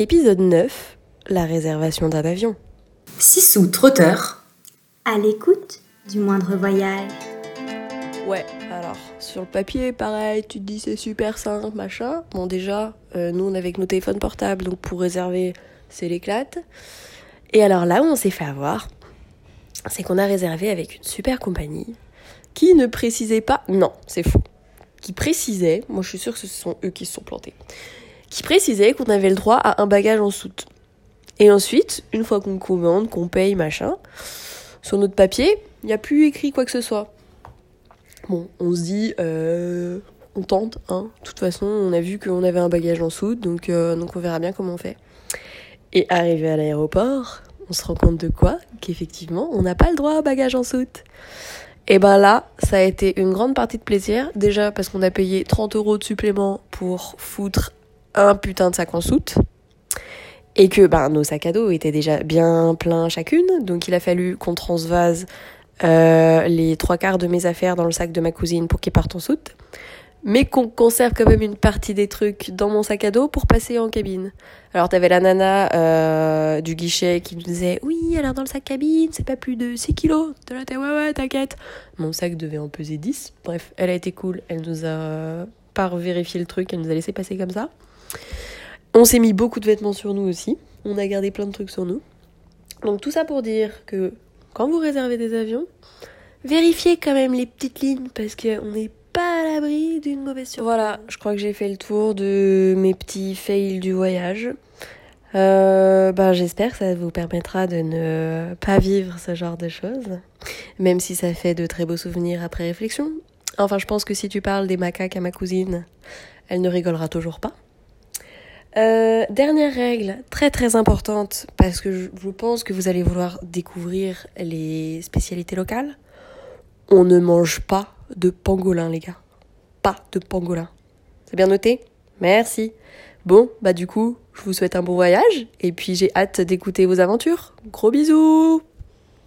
Épisode 9 La réservation d'un avion. Sissou trotteur. À l'écoute du moindre voyage. Ouais, alors sur le papier, pareil, tu te dis c'est super simple, machin. Bon, déjà, euh, nous on est avec nos téléphones portables, donc pour réserver, c'est l'éclate. Et alors là où on s'est fait avoir, c'est qu'on a réservé avec une super compagnie qui ne précisait pas. Non, c'est faux. Qui précisait, moi je suis sûre que ce sont eux qui se sont plantés, qui précisait qu'on avait le droit à un bagage en soute. Et ensuite, une fois qu'on commande, qu'on paye, machin, sur notre papier, il n'y a plus écrit quoi que ce soit. Bon, on se dit, euh, on tente, hein. De toute façon, on a vu qu'on avait un bagage en soute, donc, euh, donc on verra bien comment on fait. Et arrivé à l'aéroport, on se rend compte de quoi? Qu'effectivement, on n'a pas le droit à bagage en soute. Et ben là, ça a été une grande partie de plaisir. Déjà parce qu'on a payé 30 euros de supplément pour foutre un putain de sac en soute. Et que ben, nos sacs à dos étaient déjà bien pleins chacune. Donc il a fallu qu'on transvase euh, les trois quarts de mes affaires dans le sac de ma cousine pour qu'ils partent en soute mais qu'on conserve quand même une partie des trucs dans mon sac à dos pour passer en cabine. Alors t'avais la nana euh, du guichet qui nous disait oui alors dans le sac cabine c'est pas plus de 6 kilos. De là ouais ouais t'inquiète. Mon sac devait en peser 10. Bref elle a été cool, elle nous a pas vérifié le truc, elle nous a laissé passer comme ça. On s'est mis beaucoup de vêtements sur nous aussi. On a gardé plein de trucs sur nous. Donc tout ça pour dire que quand vous réservez des avions, vérifiez quand même les petites lignes parce qu'on est pas à l'abri d'une mauvaise surprise. Voilà, je crois que j'ai fait le tour de mes petits fails du voyage. Euh, ben, j'espère que ça vous permettra de ne pas vivre ce genre de choses, même si ça fait de très beaux souvenirs après réflexion. Enfin, je pense que si tu parles des macaques à ma cousine, elle ne rigolera toujours pas. Euh, dernière règle, très très importante, parce que je, pense que vous allez vouloir découvrir les spécialités locales. On ne mange pas de pangolin, les gars. Pas de pangolin. C'est bien noté? Merci. Bon, bah du coup, je vous souhaite un bon voyage et puis j'ai hâte d'écouter vos aventures. Gros bisous